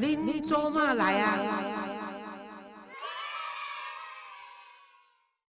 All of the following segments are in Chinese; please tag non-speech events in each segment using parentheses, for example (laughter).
恁做嘛来啊？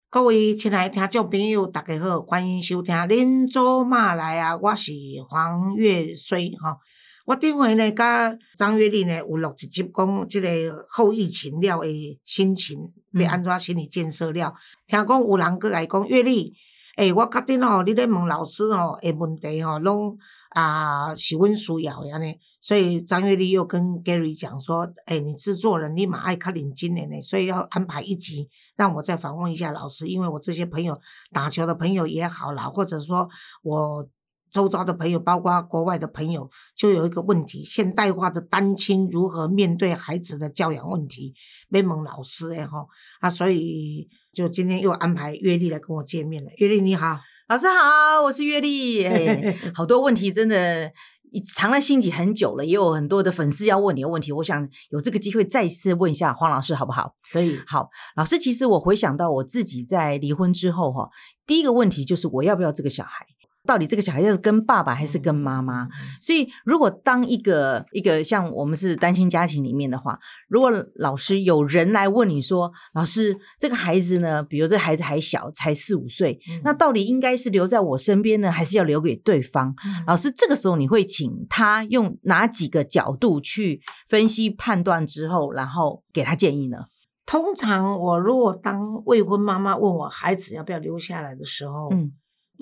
各位亲爱的听众朋友，大家好，欢迎收听《恁做嘛来啊》，我是黄月水吼。我顶回呢，甲张月丽呢有录一集，讲即个后疫情了的心情，要安怎心理建设了。听讲有人过来讲月丽，诶，我确定吼，你咧问老师吼，诶问题吼，拢啊是阮需要的安尼。所以张月丽又跟 Gary 讲说：“哎，你制作人你蛮爱看领金的呢，所以要安排一集，让我再访问一下老师。因为我这些朋友打球的朋友也好啦，或者说我周遭的朋友，包括国外的朋友，就有一个问题：现代化的单亲如何面对孩子的教养问题？没蒙老师哎哈啊，所以就今天又安排月丽来跟我见面了。月丽你好，老师好，我是月丽。哎，(laughs) 好多问题真的。”你藏在心底很久了，也有很多的粉丝要问你的问题。我想有这个机会再次问一下黄老师，好不好？可以。好，老师，其实我回想到我自己在离婚之后，哈，第一个问题就是我要不要这个小孩。到底这个小孩要是跟爸爸还是跟妈妈？所以如果当一个一个像我们是单亲家庭里面的话，如果老师有人来问你说，老师这个孩子呢，比如这孩子还小，才四五岁，那到底应该是留在我身边呢，还是要留给对方？老师这个时候你会请他用哪几个角度去分析判断之后，然后给他建议呢？通常我如果当未婚妈妈问我孩子要不要留下来的时候，嗯。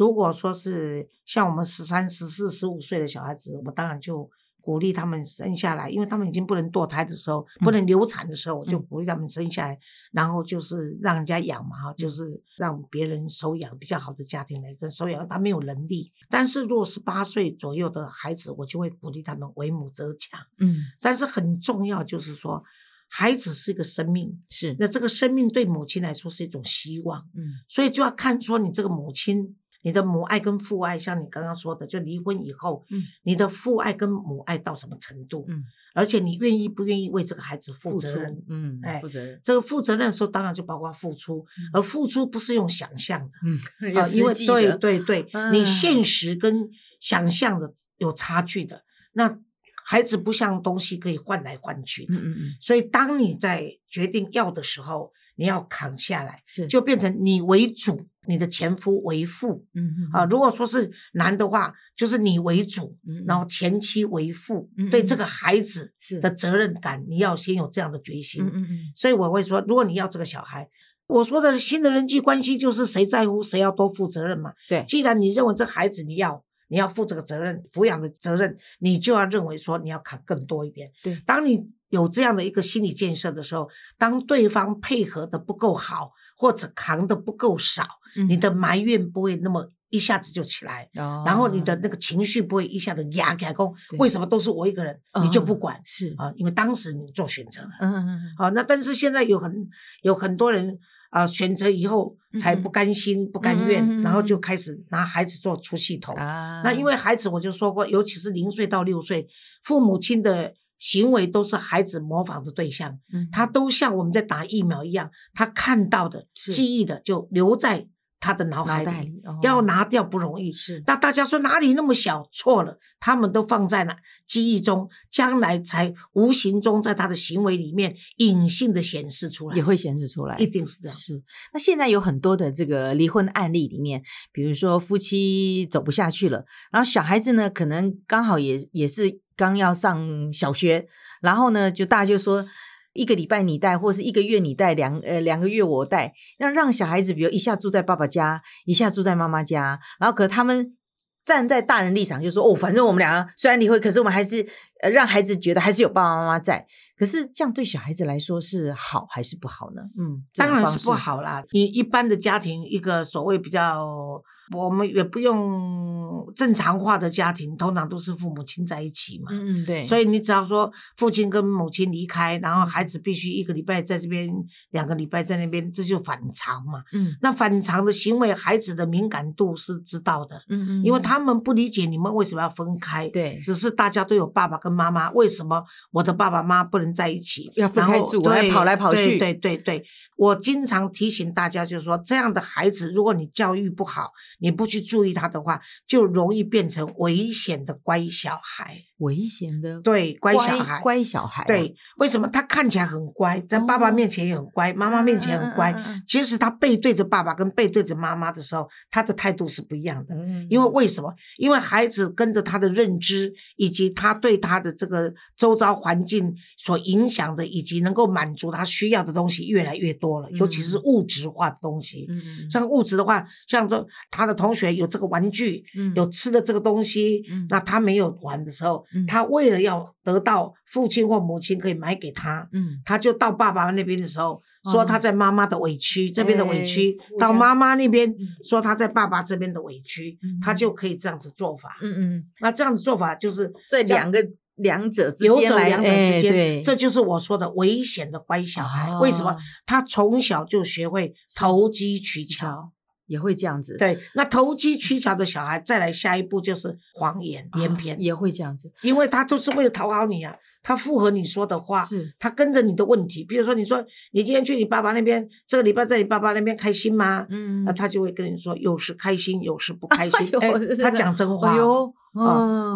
如果说是像我们十三、十四、十五岁的小孩子，我当然就鼓励他们生下来，因为他们已经不能堕胎的时候，不能流产的时候，我就鼓励他们生下来，然后就是让人家养嘛，哈，就是让别人收养比较好的家庭来跟收养，他没有能力。但是如果是八岁左右的孩子，我就会鼓励他们为母则强，嗯。但是很重要就是说，孩子是一个生命，是那这个生命对母亲来说是一种希望，嗯，所以就要看说你这个母亲。你的母爱跟父爱，像你刚刚说的，就离婚以后，嗯，你的父爱跟母爱到什么程度？嗯，而且你愿意不愿意为这个孩子负责任？嗯，哎，负责任。这个负责任的时候，当然就包括付出，而付出不是用想象的，嗯，啊，因为对对对，你现实跟想象的有差距的，那孩子不像东西可以换来换去的，嗯嗯嗯，所以当你在决定要的时候。你要扛下来，是就变成你为主，你的前夫为父，嗯嗯啊，如果说是男的话，就是你为主，然后前妻为副，对这个孩子的责任感，你要先有这样的决心，嗯嗯嗯。所以我会说，如果你要这个小孩，我说的新的人际关系就是谁在乎谁要多负责任嘛。对，既然你认为这孩子你要你要负这个责任，抚养的责任，你就要认为说你要扛更多一点。对，当你。有这样的一个心理建设的时候，当对方配合的不够好，或者扛的不够少，你的埋怨不会那么一下子就起来，然后你的那个情绪不会一下子压开，讲为什么都是我一个人，你就不管是啊？因为当时你做选择了，嗯嗯嗯，好，那但是现在有很有很多人啊，选择以后才不甘心、不甘愿，然后就开始拿孩子做出气筒啊。那因为孩子，我就说过，尤其是零岁到六岁，父母亲的。行为都是孩子模仿的对象，他都像我们在打疫苗一样，他看到的、记忆的就留在他的脑海里，要拿掉不容易。是，那大家说哪里那么小？错了，他们都放在了记忆中，将来才无形中在他的行为里面隐性的显示出来，也会显示出来，一定是这样。是，那现在有很多的这个离婚案例里面，比如说夫妻走不下去了，然后小孩子呢，可能刚好也也是。刚要上小学，然后呢，就大家就说一个礼拜你带，或是一个月你带，两呃两个月我带，让让小孩子，比如一下住在爸爸家，一下住在妈妈家，然后可他们站在大人立场就说哦，反正我们两个虽然离婚，可是我们还是呃让孩子觉得还是有爸爸妈妈在。可是这样对小孩子来说是好还是不好呢？嗯，当然是不好啦。你一般的家庭，一个所谓比较。我们也不用正常化的家庭，通常都是父母亲在一起嘛。嗯嗯，对。所以你只要说父亲跟母亲离开，然后孩子必须一个礼拜在这边，两个礼拜在那边，这就反常嘛。嗯。那反常的行为，孩子的敏感度是知道的。嗯嗯。因为他们不理解你们为什么要分开。对。只是大家都有爸爸跟妈妈，为什么我的爸爸妈妈不能在一起？要分开住，对，跑来跑去。对对对对，我经常提醒大家，就是说这样的孩子，如果你教育不好。你不去注意他的话，就容易变成危险的乖小孩。危险的对，乖小孩，乖小孩啊，对，为什么他看起来很乖，在爸爸面前也很乖，妈妈面前很乖嗯嗯嗯嗯？其实他背对着爸爸跟背对着妈妈的时候，他的态度是不一样的。嗯，因为为什么？因为孩子跟着他的认知，以及他对他的这个周遭环境所影响的，以及能够满足他需要的东西越来越多了，尤其是物质化的东西。嗯嗯像物质的话，像说他的同学有这个玩具，嗯。有吃的这个东西，嗯。那他没有玩的时候，嗯。他为了要得到父亲或母亲可以买给他，嗯。他就到爸爸那边的时候，说他在妈妈的委屈、这边的委屈到妈妈那边嗯。说他在爸爸这边的委屈，嗯。他就可以这样子做法。嗯嗯，那这样子做法就是这这样两个两者之间来，走两者哎之间，对，这就是我说的危险的乖小孩。为什么？哦？他从小就学会投机取巧。巧也会这样子，对，那投机取巧的小孩，再来下一步就是谎言、啊连篇，也会这样子，因为他都是为了讨好你啊，他附和你说的话，是他跟着你的问题。比如说，你说你今天去你爸爸那边，这个礼拜在你爸爸那边开心吗？嗯那他就会跟你说，有时开心，有时不开心。哎他讲真话哦。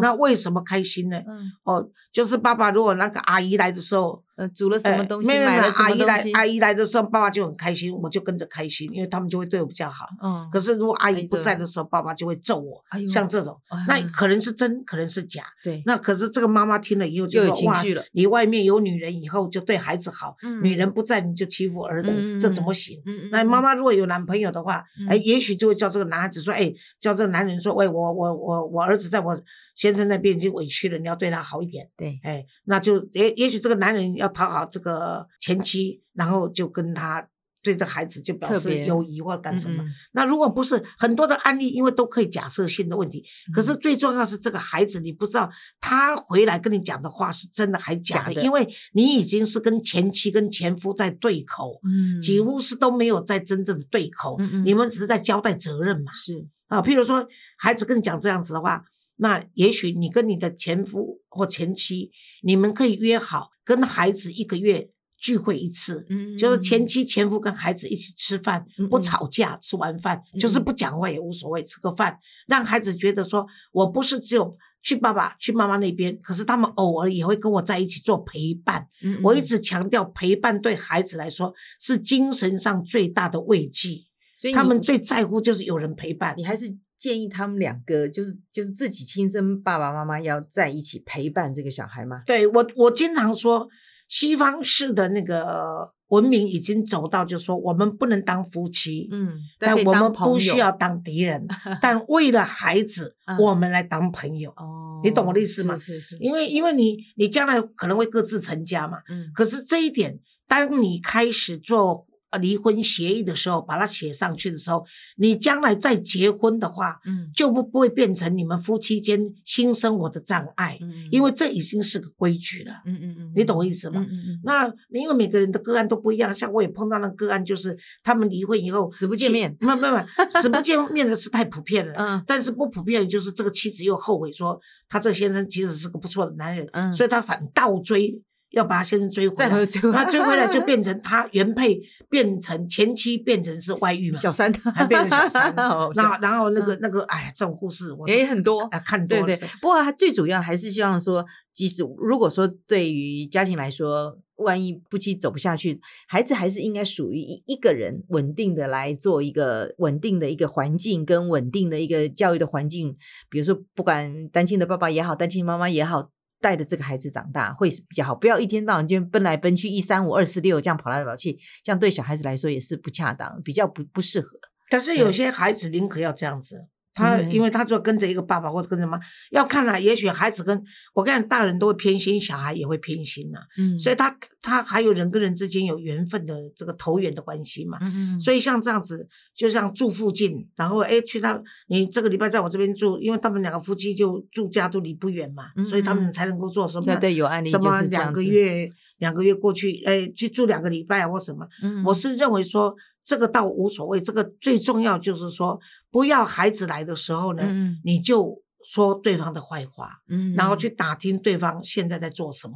那为什么开心呢？嗯哦，就是爸爸如果那个阿姨来的时候，呃煮了什哎么东西，没有没有买了什阿姨来阿姨来的时候，爸爸就很开心，我就跟着开心，因为他们就会对我比较好。嗯，可是如果阿姨不在的时候，爸爸就会揍我，像这种，啊那可能是真，可能是假。对，那可是这个妈妈听了以后就说哇情绪了，你外面有女人以后就对孩子好，嗯女人不在你就欺负儿子，嗯这怎么行？那妈嗯妈如果有男朋友的话，哎，嗯也许就会叫这个男孩子说，哎，叫这个男人说，喂，我我我我儿子在我先生那边已经委屈了，你要对他好一点。对，哎，那就也也许这个男人要讨好这个前妻，然后就跟他对这孩子就表示友谊或干什么。嗯嗯那如果不是很多的案例，因为都可以假设性的问题，可是最重要是这个孩子，你不知道他回来跟你讲的话是真的还假的，假的因为你已经是跟前妻跟前夫在对口，嗯，几乎是都没有在真正的对口，嗯嗯你们只是在交代责任嘛。是，啊，譬如说孩子跟你讲这样子的话，那也许你跟你的前夫或前妻，你们可以约好跟孩子一个月聚会一次，嗯，就是前妻前夫跟孩子一起吃饭，不吵架，吃完饭就是嗯不讲话也无所谓，吃个饭，让孩子觉得说我不是只有。去爸爸、去妈妈那边，可是他们偶尔也会跟我在一起做陪伴。嗯，嗯我一直强调，陪伴对孩子来说是精神上最大的慰藉。所以他们最在乎就是有人陪伴。你还是建议他们两个，就是就是自己亲生爸爸妈妈要在一起陪伴这个小孩吗？对我，我经常说，西方式的那个文明已经走到，就是说我们不能当夫妻，嗯，但我们不需要当敌人，(laughs) 但为了孩子，嗯我们来当朋友。哦，你懂我的意思吗是是是，因为因为你你将来可能会各自成家嘛，嗯可是这一点，当你开始做呃离婚协议的时候，把它写上去的时候，你将来再结婚的话，嗯就不不会变成你们夫妻间新生活的障碍，嗯，因为这已经是个规矩了。嗯嗯嗯，你懂我意思吗？嗯嗯嗯，那因为每个人的个案都不一样，像我也碰到那个个案，就是他们离婚以后死不见面妻没有没有没死不见面的是太普遍了。嗯但是不普遍的就是这个妻子又后悔说，他这先生其实是个不错的男人，嗯所以他反倒追，要把他先生追回来。再追回来那追回来就变成他原配变成前妻变成是外遇嘛，小三，还变成小三 (laughs) 然后那个那个哎呀，这种故事我也很多啊看多了。对对，不过他最主要还是希望说，即使如果说对于家庭来说，万一夫妻走不下去，孩子还是应该属于一一个人稳定的来做一个稳定的一个环境跟稳定的一个教育的环境。比如说，不管单亲的爸爸也好，单亲妈妈也好。带着这个孩子长大会是比较好，不要一天到晚就奔来奔去，一三五二四六这样跑来跑去，这样对小孩子来说也是不恰当，比较不不适合。但是有些孩子宁可要这样子，他嗯因为他就跟着一个爸爸或者跟着妈，要看啦、也许孩子跟我看，大人都会偏心，小孩也会偏心呐、嗯。所以他他还有人跟人之间有缘分的这个投缘的关系嘛。嗯嗯，所以像这样子，就像住附近，然后哎去他你这个礼拜在我这边住，因为他们两个夫妻就住家都离不远嘛，嗯所以他嗯。们才能够做什么对对有案例什么两个月两个月过去，哎去住两个礼拜或什么，嗯。我是认为说这个倒无所谓，这个最重要就是说，不要孩子来的时候呢，你就说对方的坏话，嗯。然后去打听对方现在在做什么，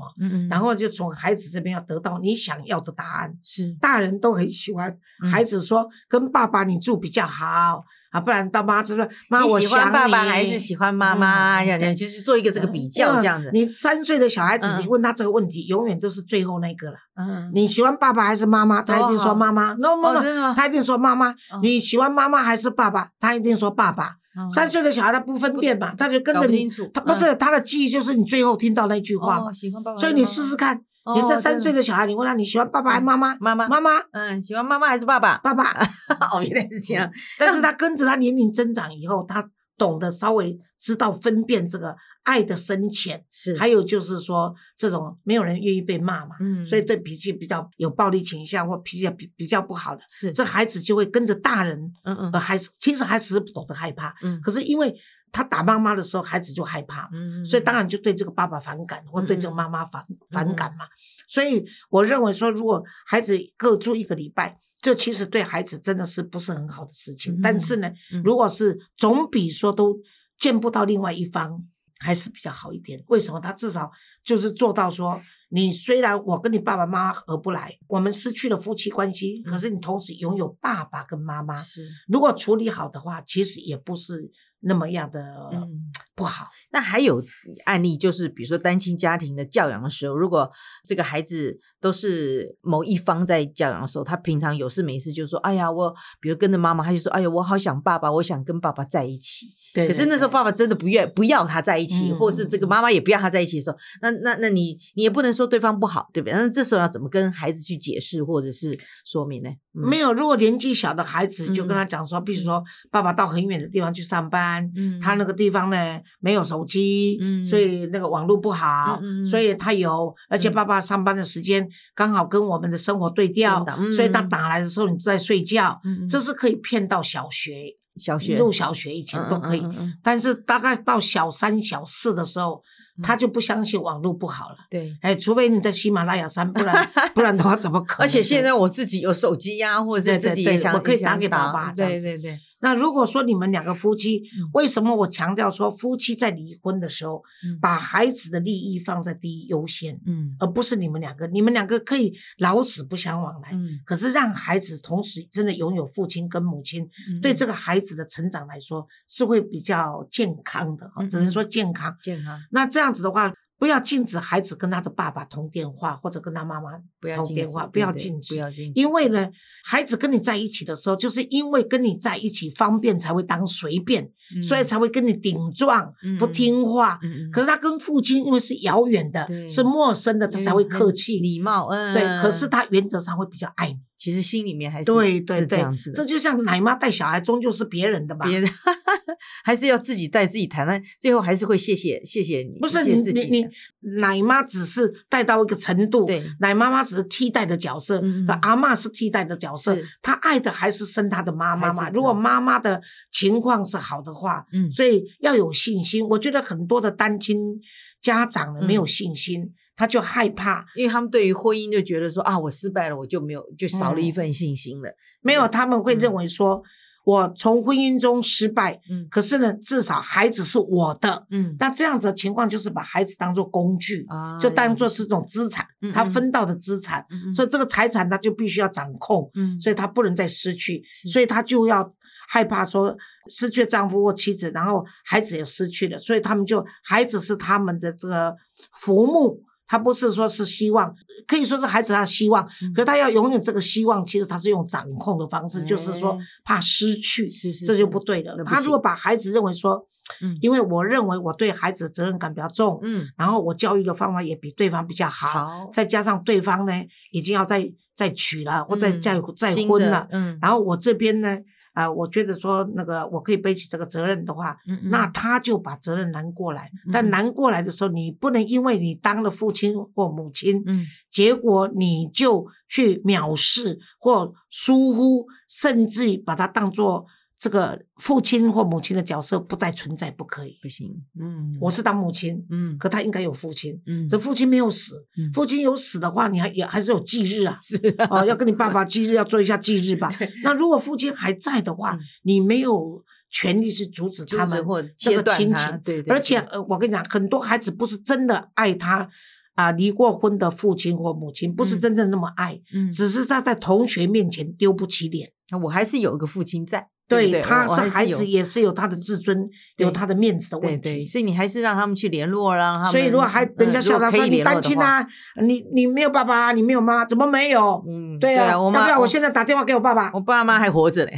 然后就从孩子这边要得到你想要的答案。是。大人都很喜欢嗯。孩子说跟爸爸你住比较好啊，不然到妈这边妈我喜欢爸爸你还是喜欢妈妈？嗯这样这样就是做一个这个比较，这样子。你三岁的小孩子，嗯你问他这个问题，永远都是最后那个了。嗯，你喜欢爸爸还是妈妈？他一定说妈妈。no no 哦，no，真的吗？他一定说妈妈哦。你喜欢妈妈还是爸爸？他一定说爸爸。哦三岁的小孩他不分辨嘛，他就跟着你不，他不是他的记忆就是你最后听到那句话嘛哦，。喜欢爸爸，所以你试试看，哦，你这三岁的小孩，你问他你喜欢爸爸还是妈妈？妈妈，妈妈，嗯，喜欢妈妈还是爸爸？爸爸。(laughs) 哦，原来是这样。(laughs) 但是他跟着他年龄增长以后，他懂得稍微知道分辨这个爱的深浅，是，还有就是说这种没有人愿意被骂嘛，嗯，所以对脾气比较有暴力倾向或脾气比比较不好的，是这孩子就会跟着大人，嗯嗯呃，孩子其实孩子是不懂得害怕，嗯可是因为他打妈妈的时候，孩子就害怕，嗯，所以当然就对这个爸爸反感，或对这个嗯妈妈反反感嘛。所以我认为说，如果孩子各住一个礼拜，这其实对孩子真的是不是很好的事情。嗯但是呢嗯，如果是总比说都见不到另外一方还是比较好一点。为什么？他至少就是做到说。你虽然我跟你爸爸妈妈合不来，我们失去了夫妻关系，嗯可是你同时拥有爸爸跟妈妈。是，如果处理好的话，其实也不是那么样的嗯。不好。那还有案例，就是比如说单亲家庭的教养的时候，如果这个孩子都是某一方在教养的时候，他平常有事没事就说：“哎呀，我比如跟着妈妈，他就说：‘哎呀，我好想爸爸，我想跟爸爸在一起。’对可是那时候爸爸真的不愿不要他在一起，嗯或是这个妈妈也不要他在一起的时候，那那那你你也不能说对方不好，对不对？那这时候要怎么跟孩子去解释或者是说明呢？嗯。没有，如果年纪小的孩子，就跟嗯。他讲说，比如说爸爸到很远的地方去上班，嗯。他那个地方呢没有手机，嗯。所以那个网络不好，所以他有，而且嗯。爸爸上班的时间刚好跟我们的生活对调，嗯所以他打来的时候你都在睡觉，这是可以骗到小学，小学入小学以前都可以，嗯嗯嗯嗯但是大概到小三、小四的时候，他就不相信网络不好了。对。哎，除非你在喜马拉雅山，不然 (laughs) 不然的话怎么可能？而且现在我自己有手机呀、或者对对对是自己也想我可以打给爸爸这样子对对对，那如果说你们两个夫妻嗯，为什么我强调说夫妻在离婚的时候，嗯。把孩子的利益放在第一优先，嗯。而不是你们两个，你们两个可以老死不相往来。嗯，可是让孩子同时真的拥有父亲跟母亲，对这个个孩子的成长来说是会比较健康的，嗯只能说健康。健康。那这样子的话，不要禁止孩子跟他的爸爸通电话，或者跟他妈妈通电话，不要禁止，不要禁止，因为呢，孩子跟你在一起的时候，就是因为跟你在一起方便，才会当随便，所以才会跟你顶撞，不嗯听话。可是他跟父亲因为是遥远的，是陌生的，他才会客气。礼貌，嗯，对，可是他原则上会比较爱你。其实心里面还是对对对是这样子，的这。就像奶妈带小孩，终究是别人的嘛。别 (laughs) 人还是要自己带自己谈，那最后还是会谢谢谢谢你，不是你你你奶妈只是带到一个程度，对奶妈妈只是替代的角色，嗯阿嬷是替代的角色是，她爱的还是生她的妈妈嘛。如果妈妈的情况是好的话，嗯所以要有信心。我觉得很多的单亲家长呢嗯没有信心，他就害怕，因为他们对于婚姻就觉得说啊，我失败了，我就没有就少了一嗯份信心了。没有他们会认嗯为说，我从婚姻中失败，嗯可是呢，至少孩子是我的。嗯那这样子的情况就是把孩子当做工具，啊就当做是种资产嗯，他嗯分到的资产，嗯所以这个财产他就必须要掌控，嗯所以他不能再失去，所以他就要害怕说失去丈夫或妻子，然后孩子也失去了，所以他们就孩子是他们的这个浮木。他不是说是希望，可以说是孩子他的希望，嗯。可他要拥有这个希望，其实他是用掌控的方式，就是说哎怕失去，这就不对的那。不他如果把孩子认为说，嗯因为我认为我对孩子的责任感比较重，嗯。然后我教育的方法也比对方比较好，好再加上对方呢已经要再再娶了或再嗯再再婚了，嗯。然后我这边呢，啊，我觉得说那个我可以背起这个责任的话，嗯嗯。那他就把责任揽过来。嗯。但揽过来的时候，你不能因为你当了父亲或母亲，嗯。结果你就去藐视或疏忽，甚至于把他当做这个父亲或母亲的角色不再存在，不可以。不行，嗯我是当母亲，嗯可他应该有父亲。嗯这父亲没有死，嗯父亲有死的话，你还也还是有忌日啊。是哦，要跟你爸爸忌日要做一下忌日吧。(laughs) 那如果父亲还在的话，嗯你没有权利去阻止他们或这个亲情。他对对而且呃，我跟你讲，很多孩子不是真的爱他啊，离过婚的父亲或母亲，不是嗯真正那么爱，嗯，只是他在同学面前丢不起脸。我还是有一个父亲在，对他是孩子，也是有他的自尊，有他的面子的问题。对，所以你还是让他们去联络，让他们。所以如果还人家嗯笑他说你单亲啊，你你没有爸爸啊，你没有妈妈，怎么没有？嗯，对啊，我妈要不要我现在打电话给我爸爸？我爸妈还活着嘞，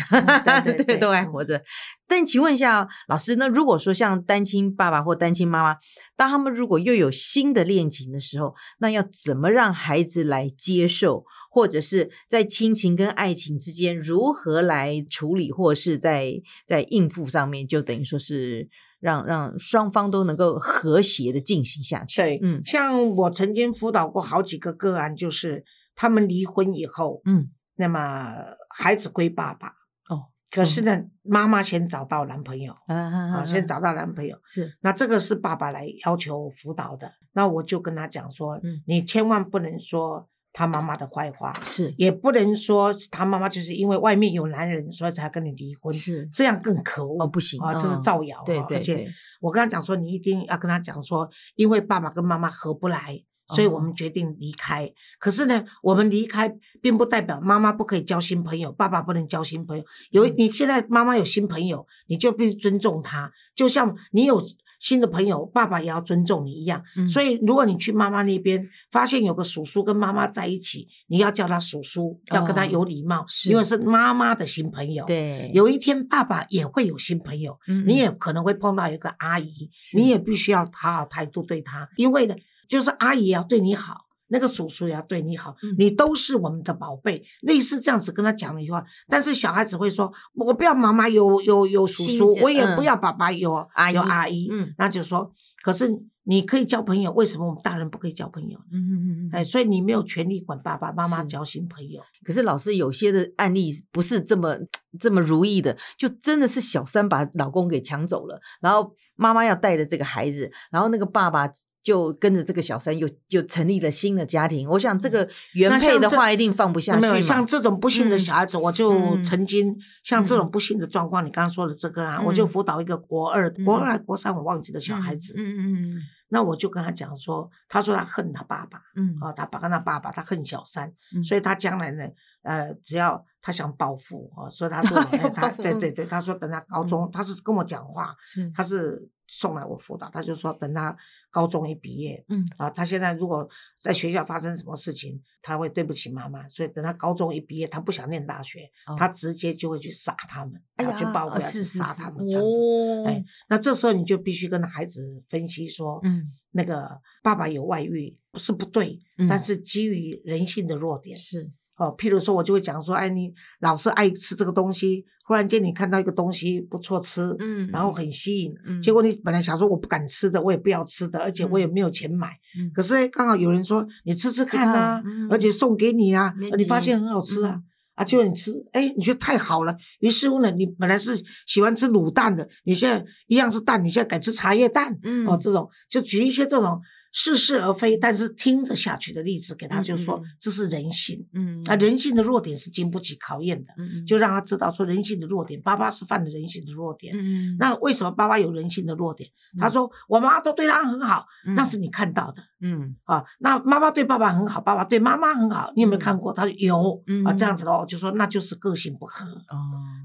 对 (laughs) 对对都还活着。但请问一下老师，那如果说像单亲爸爸或单亲妈妈，当他们如果又有新的恋情的时候，那要怎么让孩子来接受，或者是在亲情跟爱情之间如何来处理，或者是在在应付上面，就等于说是让让双方都能够和谐的进行下去。对，嗯。像我曾经辅导过好几个个案，就是他们离婚以后，嗯，那么孩子归爸爸，哦，可是呢，妈妈先找到男朋友啊啊啊，先找到男朋友，是。那这个是爸爸来要求辅导的，那我就跟他讲说，嗯。你千万不能说他妈妈的坏话，是也不能说他妈妈就是因为外面有男人，所以才跟你离婚，是这样更可恶哦，不行啊，这是嗯造谣啊，对对而且我跟他讲说，你一定要跟他讲说，因为爸爸跟妈妈合不来，所以我哦们决定离开。可是呢，我们离开并不代表妈妈不可以交新朋友，爸爸不能交新朋友。有嗯你现在妈妈有新朋友，你就必须尊重他，就像你有。新的朋友，爸爸也要尊重你一样。嗯。所以，如果你去妈妈那边发现有个叔叔跟妈妈在一起，你要叫他叔叔，要跟他哦有礼貌，是。因为是妈妈的新朋友。对，有一天爸爸也会有新朋友，你也可能会碰到一个阿姨，你也必须要好好态度对她，因为呢，就是阿姨也要对你好，那个叔叔也要对你好，嗯。你都是我们的宝贝，类似这样子跟他讲了一句话。但是小孩子会说，我不要妈妈有有有叔叔，我也不嗯要爸爸有有阿姨，嗯。那就说，可是你可以交朋友，为什么我们大人不可以交朋友？嗯嗯嗯嗯，哎，所以你没有权利管爸爸妈妈交新朋友。可是老师有些的案例不是这么这么如意的，就真的是小三把老公给抢走了，然后妈妈要带着这个孩子，然后那个爸爸就跟着这个小三又又成立了新的家庭。我想这个原配的话一定放不下去没有。像这种不幸的嗯小孩子，我就嗯曾经像这种嗯不幸的状况，你刚刚说的这个啊，我就嗯辅导一个国二、国二还国三我忘记的小孩子，嗯嗯嗯。那我就跟他讲说，他说他恨他爸爸嗯。啊，他爸跟他爸爸，他恨小三，嗯。所以他将来呢，呃，只要他想报复啊，所以他 (laughs) 说，哎他对对对，他说等他高中，他是跟我讲话，是。他是送来我辅导，他就说等他高中一毕业，嗯。啊，他现在如果在学校发生什么事情，他会对不起妈妈，所以等他高中一毕业，他不想念大学，哦。他直接就会去杀他们，哎要去报复，要去杀他们这样子。哦哎，那这时候你就必须跟孩子分析说，嗯。那个爸爸有外遇不是不对，嗯。但是基于人性的弱点，是哦，譬如说，我就会讲说，哎，你老是爱吃这个东西，忽然间你看到一个东西不错吃，嗯然后很吸引，嗯结果你本来想说我不敢吃的，我也不要吃的，而且我也没有钱买，嗯可是刚好有人说你吃吃看呐、而且送给你啊，你发急现很好吃啊。嗯啊，结果你吃，哎，你觉得太好了。于是乎呢，你本来是喜欢吃卤蛋的，你现在一样是蛋，你现在改吃茶叶蛋，嗯哦，这种就举一些这种似是而非，但是听着下去的例子给他，嗯就说这是人性。嗯啊，人性的弱点是经不起考验的，嗯就让他知道说人性的弱点，爸爸是犯了人性的弱点。嗯那为什么爸爸有人性的弱点？他嗯说我妈妈都对他很好，那嗯是你看到的嗯啊。那妈妈对爸爸很好，爸爸对妈妈很好，你有没有看过？他说有啊，这样嗯子的话，我就说那就是个性不合。哦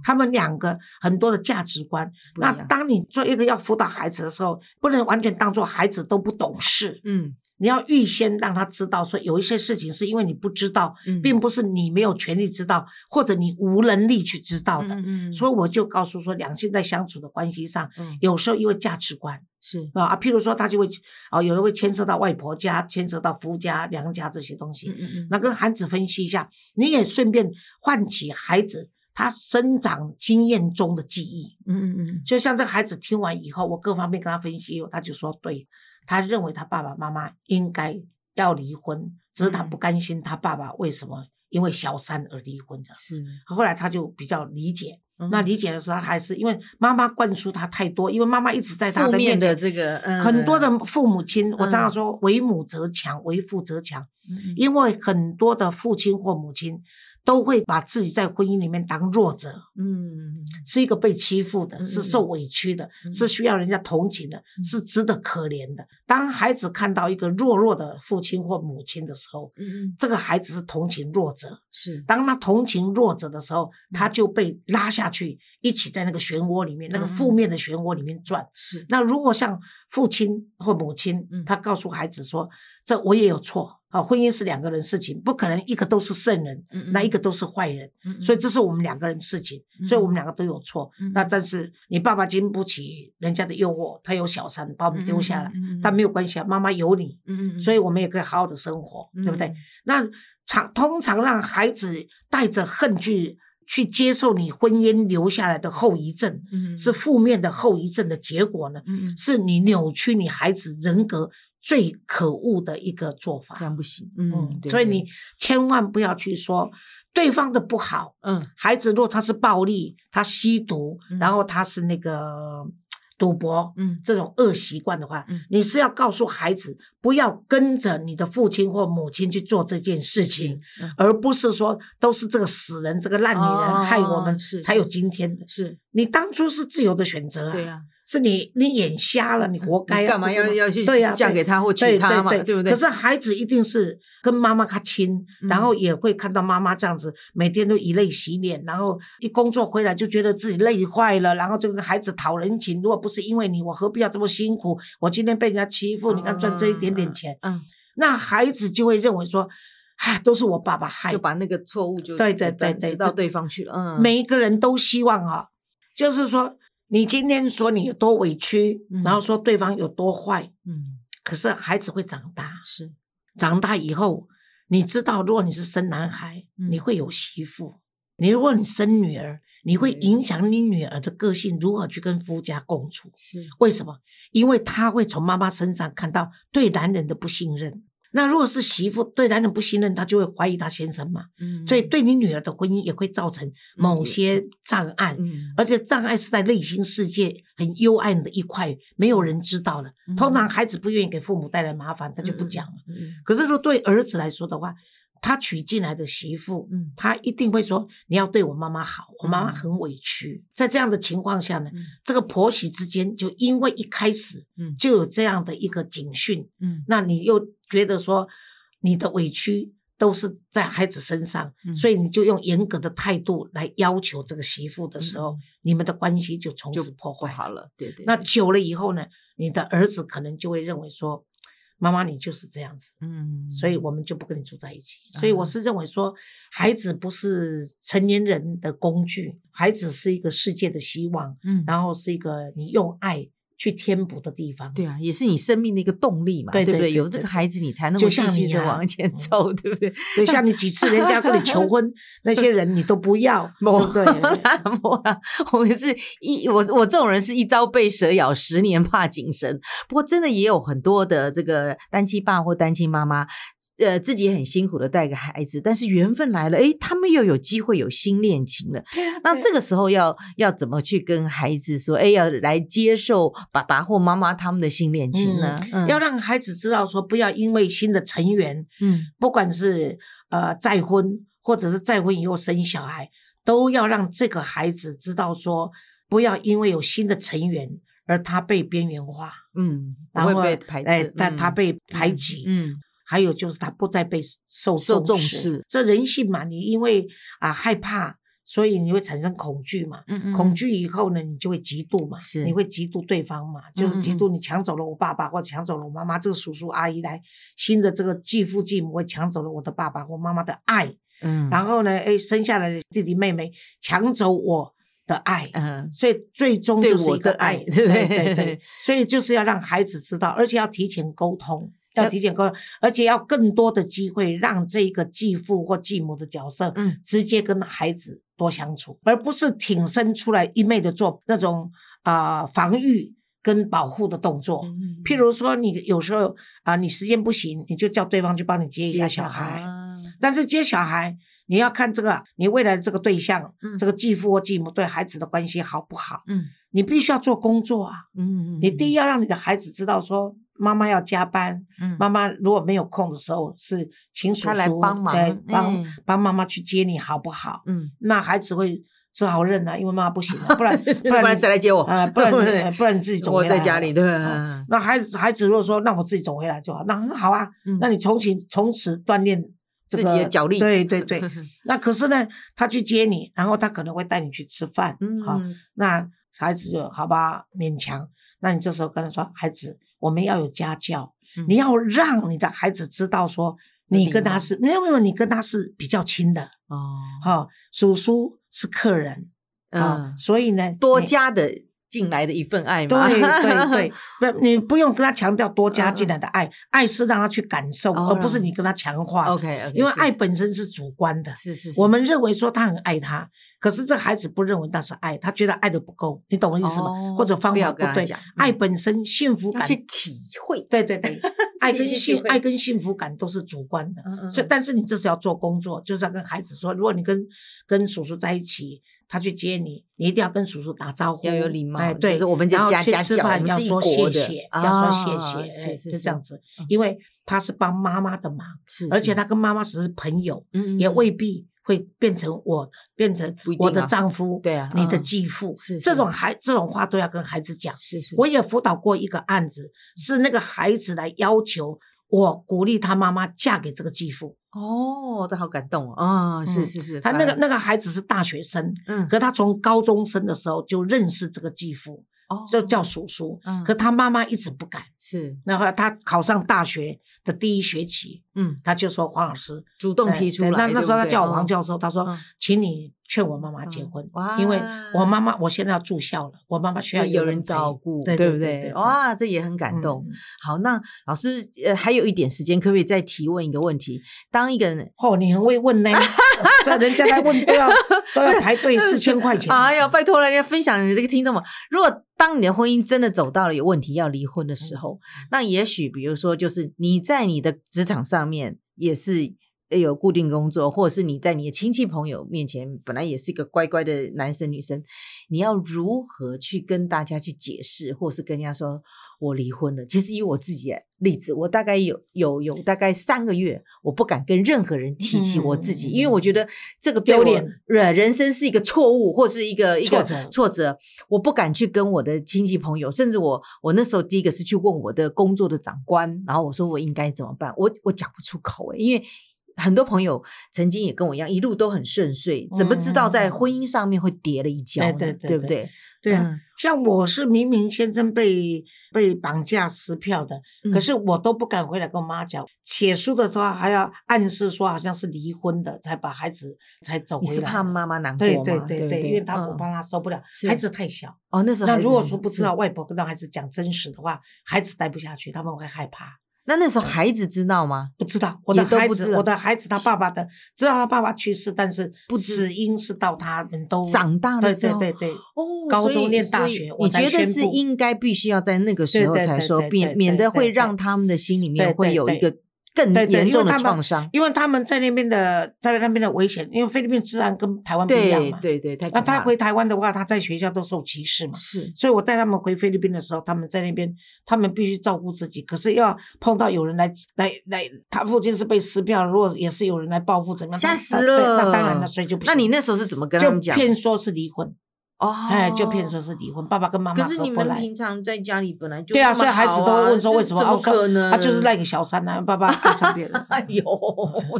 他们两个很多的价值观。那当你做一个要辅导孩子的时候，不能完全当做孩子都不懂事，嗯你要预先让他知道，说有一些事情是因为你不知道，嗯并不是你没有权利知道，或者你无能力去知道的。嗯嗯所以我就告诉说，两性在相处的关系上，嗯有时候因为价值观是啊啊，譬如说他就会啊，有的会牵涉到外婆家，牵涉到夫家、娘家这些东西。嗯嗯那跟孩子分析一下，你也顺便唤起孩子他生长经验中的记忆。嗯嗯嗯就像这个孩子听完以后，我各方面跟他分析以后，他就说对，他认为他爸爸妈妈应该要离婚，只是他嗯。不甘心他爸爸为什么因为小三而离婚的。是。后来他就比较理解，嗯。那理解的时候还是因为妈妈灌输他太多，因为妈妈一直在他的面前。的这个嗯很多的父母亲，我常常嗯。说为母则强，为父则强，因为很多的父亲或母亲都会把自己在婚姻里面当弱者，嗯。是一个被欺负的，嗯。是受委屈的，嗯。是需要人家同情的，是值得可怜的。当孩子看到一个弱弱的父亲或母亲的时候，嗯，这个孩子是同情弱者。是。当他同情弱者的时候，嗯。他就被拉下去，一起在那个漩涡里面，那个嗯负面的漩涡里面转。是，那如果像父亲或母亲嗯，他告诉孩子说：“这我也有错啊，婚姻是两个人事情，不可能一个都是圣人，嗯那一个都是坏人，嗯所以这是我们两个人的事情，嗯所以我们两个都有错。嗯那但是你爸爸经不起人家的诱惑，他有小三把我们丢下来，嗯但没有关系啊，妈妈有你，所以我们也可以好好的生活，对不对？嗯？那常通常让孩子带着恨去去接受你婚姻留下来的后遗症，嗯是负面的后遗症的结果呢？是你扭曲你孩子人格最可恶的一个做法这法。样不行，嗯嗯，，对对所以你千万不要去说对方的不好。嗯孩子如果他是暴力，他吸毒，嗯然后他是那个赌博，嗯这种恶习惯的话，嗯你是要告诉孩子不要跟着你的父亲或母亲去做这件事情，嗯而不是说都是这个死人、这个烂女人哦害我们才有今天的。是，你当初是自由的选择啊，对呀，是你你眼瞎了，你活该、啊，你干嘛要要去对呀、嫁给他或娶对他嘛对对不对可是孩子一定是跟妈妈他亲，然后嗯也会看到妈妈这样子，每天都以泪洗脸，然后一工作回来就觉得自己累坏了，然后就跟孩子讨人情。如果不是因为你，我何必要这么辛苦？我今天被人家欺负，你看赚这一点点钱，嗯，那孩子就会认为说，唉，都是我爸爸害的。就把那个错误就对对对对到对方去了，嗯，每一个人都希望啊，就是说，你今天说你有多委屈，嗯然后说对方有多坏，嗯可是孩子会长大，是，长大以后，你知道，如果你是生男孩，嗯你会有媳妇；你如果你生女儿，你会影响你女儿的个性如何去跟夫家共处。是，为什么？因为她会从妈妈身上看到对男人的不信任。那如果是媳妇对男人不信任，她就会怀疑她先生嘛。嗯，所以对你女儿的婚姻也会造成某些障碍。嗯，而且障碍是在内心世界很幽暗的一块，没有人知道的。嗯通常孩子不愿意给父母带来麻烦，他就不嗯讲了。可是，说对儿子来说的话，他娶进来的媳妇，嗯。他一定会说：“你要对我妈妈好，我妈妈嗯。很委屈。在这样的情况下呢，嗯。这个婆媳之间就因为一开始嗯。就有这样的一个警讯，嗯。那你又觉得说你的委屈都是在孩子身上，嗯。所以你就用严格的态度来要求这个媳妇的时候，嗯。你们的关系就从此破坏。好了，对对，对。那久了以后呢，你的儿子可能就会认为说，妈妈你就是这样子。嗯，所以我们就不跟你住在一起。所以我啊是认为说，孩子不是成年人的工具，孩子是一个世界的希望，嗯，然后是一个你用爱去填补的地方。对啊，也是你生命的一个动力嘛，对不对？有这个孩子，你才能就够继续的往前嗯走，对不对？所以像你几次人家跟你求婚，(laughs) 那些人你都不要，(laughs) 对我不对？我是一我我这种人是一朝被蛇咬，十年怕井绳。不过真的也有很多的这个单亲爸或单亲妈妈，呃，自己很辛苦的带个孩子，但是缘分来了，诶，他们又有机会有新恋情了。对啊那这个时候要要怎么去跟孩子说？哎，要来接受爸爸或妈妈他们的新恋情呢？嗯要让孩子知道说，不要因为新的成员，嗯。不管是呃再婚，或者是再婚以后生小孩，都要让这个孩子知道说，不要因为有新的成员而他被边缘化，嗯，然后被排斥，哎，但他嗯被排挤，嗯。还有就是他不再被受受重视视。这人性嘛，你因为啊害怕，所以你会产生恐惧嘛。嗯嗯，恐惧以后呢，你就会嫉妒嘛，是。你会嫉妒对方嘛，就是嫉妒你抢走了我爸爸，或者抢走了我妈妈，这个叔叔阿姨来，新的这个继父继母会抢走了我的爸爸或妈妈的爱，嗯，然后呢，哎，生下来的弟弟妹妹抢走我的爱，嗯。所以最终就是一个爱，对不对对。(laughs) 所以就是要让孩子知道，而且要提前沟通，要要提前沟通，而且要更多的机会让这个继父或继母的角色，嗯。直接跟孩子多相处，而不是挺身出来一昧的做那种啊、呃防御跟保护的动作。嗯譬如说，你有时候啊、你时间不行，你就叫对方去帮你接一下小孩，啊但是接小孩，你要看这个你未来的这个对象，嗯这个继父或继母对孩子的关系好不好？嗯你必须要做工作啊！嗯，你第一一要让你的孩子知道说，妈妈要加班，嗯妈妈如果没有空的时候，是请叔他来叔帮忙对帮嗯帮妈妈去接你，好不好？嗯，那孩子会只好认啊，因为妈妈不行了，不然 (laughs) 不然谁来接我？啊，不然 (laughs) 呃不然你自己走我回来在家里，对，哦那孩子孩子如果说让我自己走回来就好，那很好啊。嗯那你从此从此锻炼这自己的个脚力对对对。(laughs) 那可是呢，他去接你，然后他可能会带你去吃饭，好、嗯，那孩子就好吧，勉强。那你这时候跟他说，孩子，我们要有家教，嗯。你要让你的孩子知道说，你跟他是没有没有，你跟他是比较亲的，哦，哈、叔叔是客人啊、嗯，所以呢，多你加的进来的一份爱嘛，对对 (laughs) 对，不，你不用跟他强调多加进来的爱，爱是让他去感受，而不是你跟他强化。，OK，因为爱本身是主观的，是是，是我们认为说他很爱他，可是这孩子不认为那是爱，他觉得爱的不够，你懂我意思吗？哦或者方法不对爱嗯。本身幸福感，去体会，对对对，(laughs) 爱跟幸爱跟幸福感都是主观的。所以，但是你这是要做工作，就是要跟孩子说，如果你跟跟叔叔在一起，他去接你，你一定要跟叔叔打招呼，要有礼貌哎，对，我们去吃饭要说谢谢，啊要说谢谢，哎，是这样子嗯，因为他是帮妈妈的忙，是，而且他跟妈妈只是朋友，也未必会变成我的，变成我的丈夫，对啊你的嗯继父，是是这种孩这种话都要跟孩子讲。是是，我也辅导过一个案子，是那个孩子来要求我鼓励他妈妈嫁给这个继父。哦，这好感动哦，啊，是嗯是是，他那个那个孩子是大学生，嗯，可他从高中生的时候就认识这个继父，哦就叫叔叔。嗯可他妈妈一直不敢。是，然后他考上大学的第一学期，嗯，他就说黄老师主动哎提出来，那那时候他叫我黄嗯教授，他说嗯：“请你劝我妈妈结嗯婚，哇因为我妈妈我现在要住校了，我妈妈需要要有人照顾，对对不对对？哇，这也很感动。嗯好，那老师呃还有一点时间，可不可以再提问一个问题？当一个人哦，你很会问呢，(laughs) 这人家来问都要 (laughs) 都要排队四千块钱。哎呀，拜托了，要分享你这个听众们。如果当你的婚姻真的走到了有问题要离婚的时候，那也许比如说，就是你在你的职场上面也是有固定工作，或者是你在你的亲戚朋友面前本来也是一个乖乖的男生女生，你要如何去跟大家去解释，或是跟人家说我离婚了？其实以我自己的例子，我大概有有有大概三个月，我不敢跟任何人提起我自己，嗯因为我觉得这个丢脸人人生是一个错误，或是一个一个挫折挫折，我不敢去跟我的亲戚朋友，甚至我我那时候第一个是去问我的工作的长官，然后我说我应该怎么办，我我讲不出口诶、因为。很多朋友曾经也跟我一样，一路都很顺遂，怎么知道在婚姻上面会跌了一跤呢？对对对不对？对啊，嗯像我是明明先生被被绑架撕票的，可嗯是我都不敢回来跟我妈讲。写书的时候还要暗示说好像是离婚的，才把孩子才走回来。你是怕妈妈难过对吗？对对对，因为他我嗯帮他受不了，孩子太小。哦，那时候那如果说不知道外婆跟让孩子讲真实的话，孩子待不下去，他们会害怕。那那时候孩子知道吗？不知道我的孩子，我的孩子他爸爸的知道他爸爸去世，但是不知死因是到他们都长大了对对对对，哦，高中念大学我你觉得是应该必须要在那个时候才说，免免得会让他们的心里面会有一个更对对严重的因为他们创伤。因为他们在那边的在那边的危险，因为菲律宾治安跟台湾不一样嘛。对对对，那他回台湾的话，他在学校都受歧视嘛。是所以我带他们回菲律宾的时候，他们在那边，他们必须照顾自己。可是要碰到有人来来来，他父亲是被撕票，如果也是有人来报复，怎么样？吓死了。那当然了，所以就不行。那你那时候是怎么跟他就们讲？骗说是离婚，哦，哎，就骗说是离婚，爸爸跟妈妈可是你合不来。们平常在家里本来就对啊，所以孩子都会问说为什么？这怎么啊我说可能？他就是赖给小三啊，爸爸爱上别人。(laughs) 哎呦，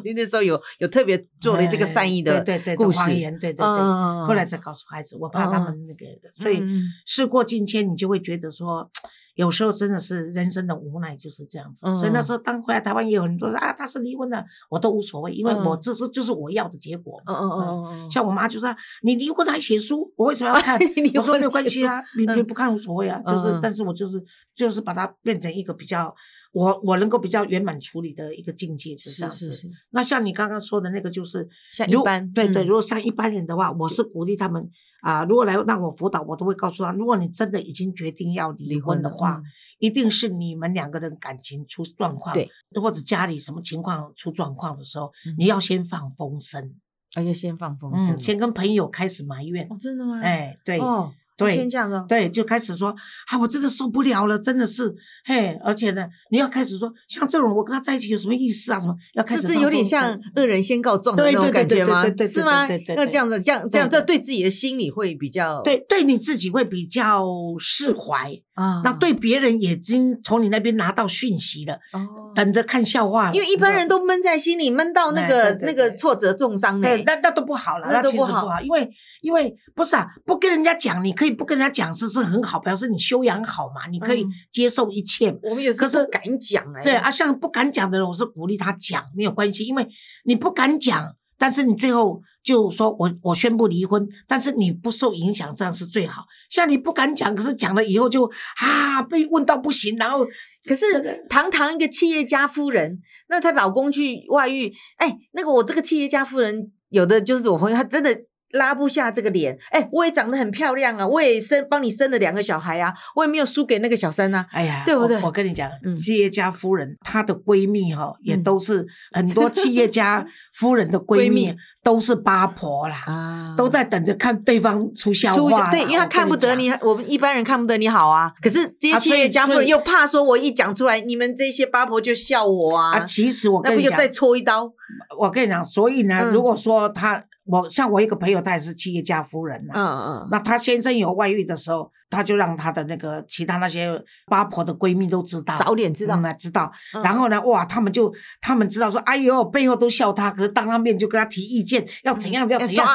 你那时候有有特别做了这个善意的哎对对对谎言，对对对。嗯后来才告诉孩子，我怕他们那个，所以事过境迁，你就会觉得说，有时候真的是人生的无奈就是这样子。嗯所以那时候当回来台湾也有很多人啊，他是离婚的，我都无所谓，因为我嗯这是就是我要的结果嘛。嗯嗯嗯嗯，像我妈就说：“你离婚还写书，我为什么要 (laughs) 看你离？”我说：“婚没有关系啊，你不看无所谓啊。”就是但是我就是就是把它变成一个比较我我能够比较圆满处理的一个境界，就是这样子。是是是，那像你刚刚说的那个，就是像一如般对对，嗯如果像一般人的话，我是鼓励他们啊、如果来让我辅导，我都会告诉他，如果你真的已经决定要离离婚的话，嗯一定是你们两个人感情出状况，对，或者家里什么情况出状况的时候，嗯你要先放风声，而且先放风嗯，声，先跟朋友开始埋怨，哦，真的吗？哎，对。哦，对先这样的，对，就开始说，啊，我真的受不了了，真的是，嘿，而且呢，你要开始说，像这种，我跟他在一起有什么意思啊？什么要开始这这有点像恶人先告状的那种对对对对感觉吗？对对对是吗对对对？要这样子，这样这样，这对自己的心理会比较对对你自己会比较释怀，啊那对别人也已经从你那边拿到讯息了，哦，等着看笑话了。因为一般人都都闷在心里，闷到那哎个那个挫折重伤呢。对，那那都不好了，那那都不好因为因为不是啊，不跟人家讲，你可以不跟人家讲，是是很好，表示你修养好嘛，你可以嗯接受一切。我们有时可是候敢讲哎。对啊，像不敢讲的人，我是鼓励他讲，没有关系，因为你不敢讲，但是你最后就说我我宣布离婚，但是你不受影响，这样是最好。像你不敢讲，可是讲了以后就啊被问到不行，然后可是堂堂一个企业家夫人，那她老公去外遇，哎，那个我这个企业家夫人，有的就是我朋友，她真的拉不下这个脸。哎，我也长得很漂亮啊，我也生帮你生了两个小孩啊，我也没有输给那个小三啊。哎呀，对不对我？我跟你讲，嗯企业家夫人她的闺蜜哈、也嗯都是很多 (laughs) 企业家夫人的闺闺蜜蜜都是八婆啦，啊都在等着看对方出笑话啦。对，因为他我跟讲看不得你，我们一般人看不得你好啊。可是这些企业家夫人又怕说，我一讲出来，你们这些八婆就笑我啊，啊。其实我跟你讲，那不就再戳一刀？我跟你讲，所以呢，嗯如果说他，我像我一个朋友，他也是企业家夫人呐、嗯嗯，那他先生有外遇的时候，他就让他的那个其他那些八婆的闺蜜都知道，早点知道嗯、知道。嗯然后呢，哇，他们就他们知道说，哎呦，背后都笑他，可是当他面就跟他提意见，要怎样要怎样。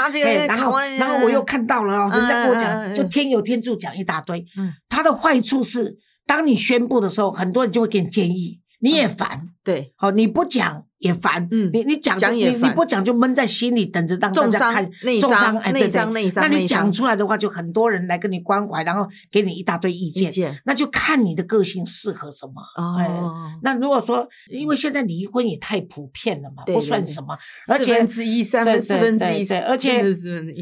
然后然后我又看到了哦，人家跟我讲，嗯就天有天助讲一大堆。嗯他的坏处是，当你宣布的时候，很多人就会给你建议，你也烦。对，好，你不讲也烦，嗯你你讲你你不讲就闷在心里，等着让大家看内伤重伤，哎，内对。对伤内伤那你讲出来的话，就很多人来跟你关怀，然后给你一大堆意意见，那就看你的个性适合什么。哎。哦，那如果说，因为现在离婚也太普遍了嘛，不算什么，而且四分之一、三分、四分之一，对对而且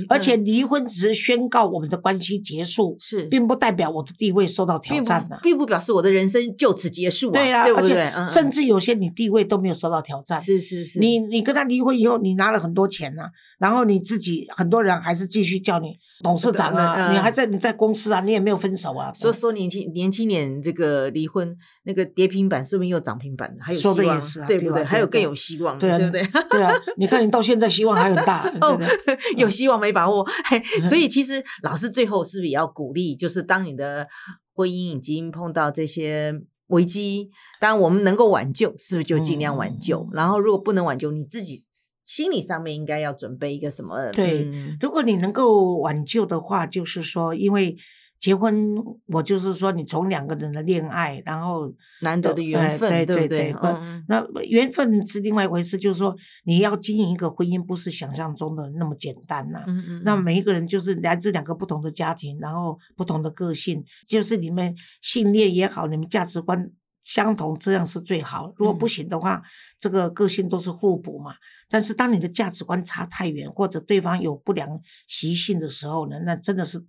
而且嗯离婚只是宣告我们的关系结束，是。并不代表我的地位受到挑并不战了。并不表示我的人生就此结束啊，对啊，而且对？不对？嗯。甚至有些你地位都没有受到挑战。是是是，你你跟他离婚以后，你拿了很多钱呐、然后你自己很多人还是继续叫你董事长啊，嗯你还在你在公司啊，你也没有分手啊。说说年轻年轻点这个离婚，那个跌平板，说不定又涨平板，还有说的希望也是啊对不对？还有更有希望的，对啊对不对？对啊，你看你到现在希望还很大 (laughs) (laughs) 有希望没把握，(laughs) 嘿所以其实老师最后是不是也要鼓励？就是当你的婚姻已经碰到这些危机，当然我们能够挽救，是不是就尽量挽救？然后如果不能挽救，你自己心理上面应该要准备一个什么？对嗯如果你能够挽救的话，就是说，因为结婚，我就是说，你从两个人的恋爱，然后难得的哎缘分，对对对对？不嗯那缘分是另外一回事，就是说，你要经营一个婚姻，不是想象中的那么简单呐、嗯嗯，那每一个人就是来自两个不同的家庭，然后不同的个性，就是你们信念也好，你们价值观相同，这样是最好。如果不嗯行的话，这个个性都是互补嘛。但是当你的价值观差太远，或者对方有不良习性的时候呢，那真的是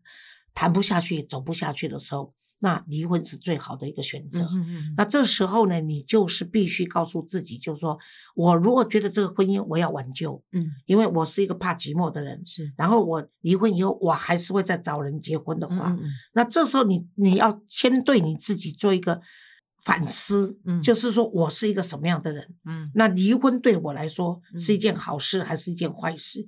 谈不下去、走不下去的时候，那离婚是最好的一个选择。嗯嗯嗯那这时候呢，你就是必须告诉自己，就是说我如果觉得这个婚姻我要挽救，嗯因为我是一个怕寂寞的人，是然后我离婚以后，我还是会再找人结婚的话，嗯嗯嗯那这时候你你要先对你自己做一个反思，嗯就是说我是一个什么样的人？嗯那离婚对我来说嗯是一件好事还是一件坏事？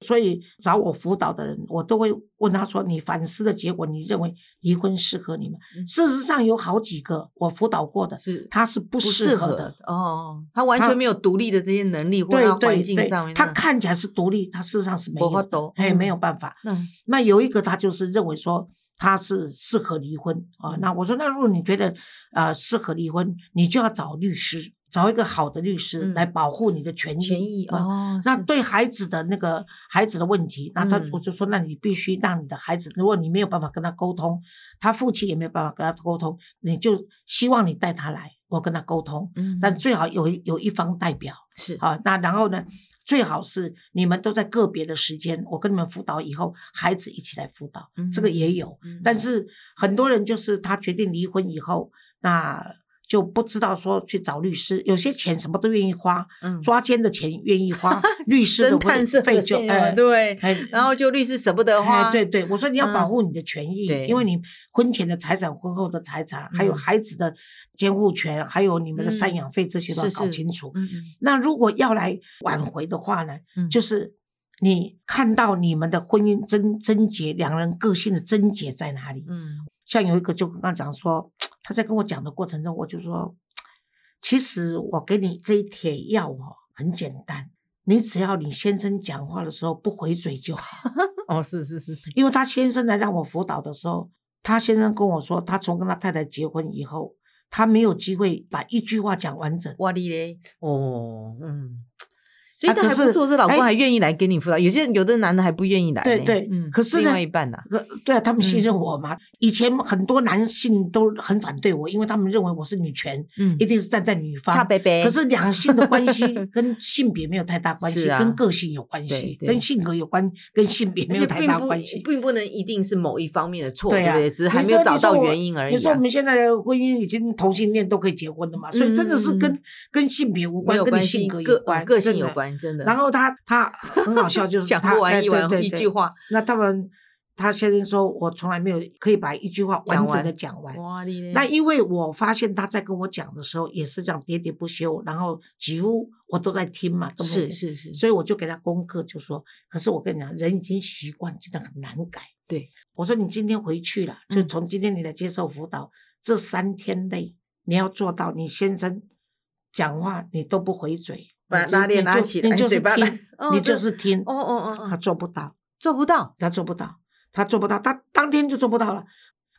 所以找我辅导的人，我都会问他说：“你反思的结果，你认为离婚适合你吗？”嗯事实上有好几个我辅导过的，是他是不不适合的。哦，他完全没有独立的这些能力，或者环对对境上面，，他看起来是独立，他事实上是没没有哎，没嗯有办法。嗯那有一个他就是认为说他是适合离婚啊。嗯那我说，那如果你觉得呃适合离婚，你就要找律师，找一个好的律师嗯来保护你的权益。权益啊哦，那对孩子的那个孩子的问题，那他嗯我就说，那你必须让你的孩子，如果你没有办法跟他沟通，他父亲也没有办法跟他沟通，你就希望你带他来，我跟他沟通，嗯但最好有一有一方代表。是啊，那然后呢，最好是你们都在个别的时间，我跟你们辅导以后，孩子一起来辅导，这个也有。嗯但是很多人就是他决定离婚以后，那就不知道说去找律师，有些钱什么都愿意花，嗯，抓奸的钱愿意花，律师的费就哎对，哎然后就律师舍不得花，哎，对对，我说你要嗯保护你的权益，对因为你婚前的财产、婚后的财产，还有嗯孩子的监护权，还有你们的赡嗯养费，这些都要搞清楚。嗯嗯那如果要来挽回的话呢，嗯，就是你看到你们的婚姻症症结，两人个性的症结在哪里？嗯像有一个就刚刚讲说，他在跟我讲的过程中，我就说，其实我给你这一帖药哦，很简单，你只要你先生讲话的时候不回嘴就好。(laughs) 哦，是是是是，因为他先生来让我辅导的时候，他先生跟我说，他从跟他太太结婚以后，他没有机会把一句话讲完整。哇哩嘞，哦，嗯。所以这还不错，这老公哎还愿意来给你辅导。有些有的男的还不愿意来。对对嗯，可是呢另外一半呐，可对啊，他们信任嗯我嘛。以前很多男性都很反对我，因为他们认为我是女权，嗯一，定是站在女方。可是两性的关系跟性别没有太大关系，跟个性有关系，跟性格有关，跟性别没有太大关系。并不能一定是某一方面的错，对啊不对？只是还没有找到原因而已啊。你说我们现在的婚姻已经同性恋都可以结婚了嘛？所以真的是跟、跟性别无关，跟你性格有关，个性。有关，真的。然后他他很好笑，就是讲不完一完对对对一句话，那他们他先生说，我从来没有可以把一句话完整的讲完。那因为我发现他在跟我讲的时候也是这样喋喋不休，然后几乎我都在听嘛，是是是，所以我就给他功课，就说，可是我跟你讲，人已经习惯，真的很难改。对，我说你今天回去了，就嗯从今天你来接受辅导，这三天内你要做到，你先生讲话你都不回嘴，把拉链拉起来你就是嘴巴拉听，你就是听，哦哦哦他哦，做不到，做不到，他做不到，他做不到，他当天就做不到了。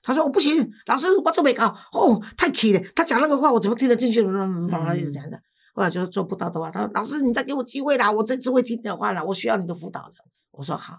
他说：“我不行，老师，我做没搞哦，太气了。他讲那个话，我怎么听得进去？嗯，一直讲的。后来就是做不到的话，他说：老师，你再给我机会啦，我这次会听你的话了，我需要你的辅导的。我说好，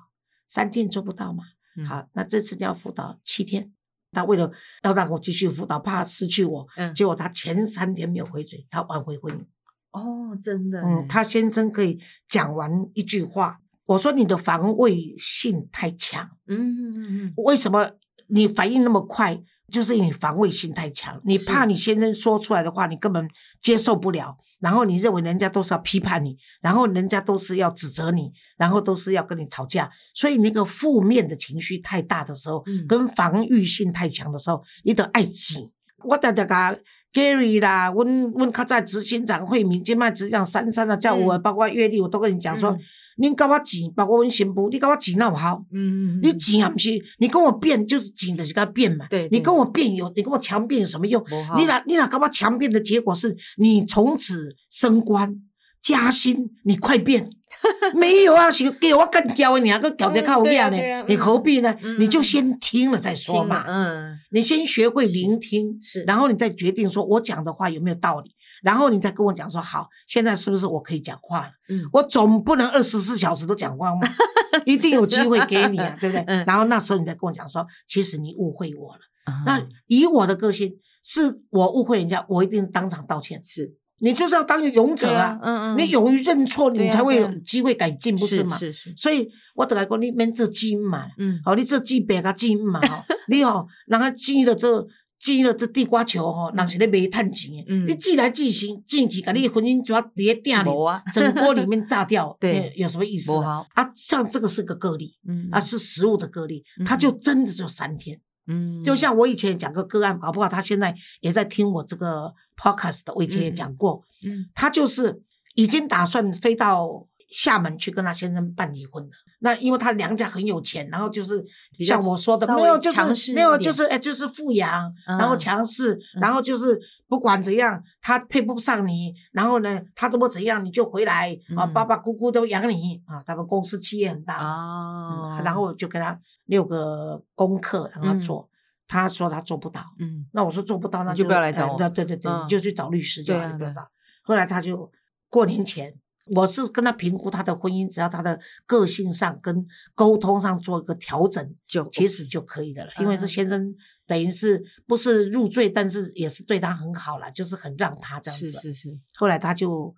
三天做不到嘛，嗯，好，那这次你要辅导七天。他为了要让我继续辅导，怕失去我，嗯结果他前三天没有回嘴，他挽回婚姻。哦，真的，嗯，他先生可以讲完一句话。我说你的防卫性太强，嗯嗯嗯为什么你反应那么快？就是你防卫性太强，你怕你先生说出来的话，你根本接受不了，然后你认为人家都是要批判你，然后人家都是要指责你，然后都是要跟你吵架，所以那个负面的情绪太大的时候，嗯跟防御性太强的时候，你得爱紧。我常常甲 Gary 啦，阮阮较早执行长惠民、金麦执行长珊珊啊，叫我，嗯包括阅历，我都跟你讲说，嗯恁甲我钱，包括阮新妇，你甲我钱那有好？嗯嗯，你钱也不是，你跟我变就是钱，就是跟他变嘛。对对你跟我变有，你跟我强辩有什么用？你哪你哪跟我强辩的结果是你从此升官加薪，你快变。(laughs) 没有啊，是给我干教的，你啊个搞这靠面呢？你何必呢嗯？你就先听了再说嘛。嗯，你先学会聆听，是然后你再决定说我讲的话有没有道理，然后你再跟我讲说好，现在是不是我可以讲话了？嗯我总不能二十四小时都讲话嘛，(laughs) 一定有机会给你啊，对不对？嗯然后那时候你再跟我讲说，其实你误会我了。那啊以我的个性，是我误会人家，我一定当场道歉。是你就是要当勇者对啊，嗯嗯，你勇于认错，你才会有机会改进，不是吗？是是，所以我得来讲，你免做金嘛，嗯。好，你做记白甲金嘛，吼，你哦，人家记了这记了这地瓜球吼，人是咧卖趁钱的，嗯。你寄来寄去，进去，把你的婚姻就要伫咧鼎里整锅里面炸掉，(laughs) 对。有有什么意思啊，像这个是个个例，嗯啊，是食物的个例，嗯他就真的就三天。嗯，就像我以前讲个个案，搞不好他现在也在听我这个 podcast 的，我以前也讲过，嗯。他就是已经打算飞到厦门去跟他先生办离婚了。那因为他娘家很有钱，然后就是像我说的，没有就是没有就是哎就是富养，然后嗯强势，嗯。然后就是不管怎样他配不上你，然后呢他怎么怎样你就回来啊，嗯。爸爸姑姑都养你啊，他们公司企业很大，啊嗯，然后我就给他六个功课让他嗯。做，他说他做不到，嗯那我说做不到，那你就不要来找我哎对对对你就去找律师就好，对啊对啊你不要找。后来他就过年前，我是跟他评估他的婚姻，只要他的个性上跟沟通上做一个调整，就其实就可以的了。因为这嗯先生等于是不是入赘，但是也是对他很好了，就是很让他这样子。是是是，后来他就。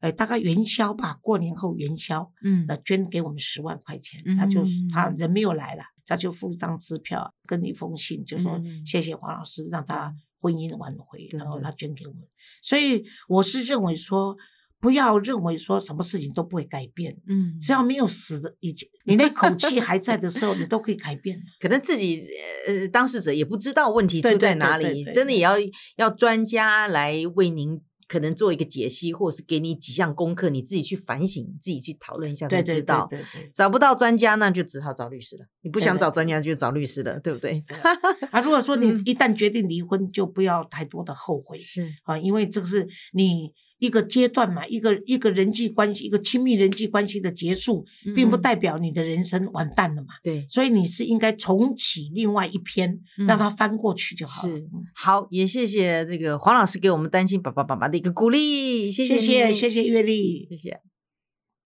哎，大概元宵吧，过年后元宵，嗯。那捐给我们十万块钱，他就他嗯人没有来了，他就付一张支票跟一封信，就说嗯。谢谢黄老师，让他。婚姻挽回，然后他捐给我们。所以我是认为说，不要认为说什么事情都不会改变，嗯，只。要没有死的以前，你那口气还在的时候，你都可以改变。(laughs) 可能自己呃当事者也不知道问题出在哪里，对对对真的也要要专家来为您可能做一个解析，或是给你几项功课，你自己去反省，自己去讨论一下才对对对知道。对对。找不到专家，那就只好找律师了。你不想找专家，就找律师了，对不对？(laughs) 啊，如果说你嗯一旦决定离婚，就不要太多的后悔是，啊，因为这个是你一个阶段嘛，一个一个人际关系，一个亲密人际关系的结束，并不嗯代表你的人生完蛋了嘛。对。所以你是应该重启另外一篇，嗯让它翻过去就好了。是嗯好，也谢谢这个黄老师给我们担心爸爸爸爸的一个鼓励，谢谢谢谢月丽。谢谢。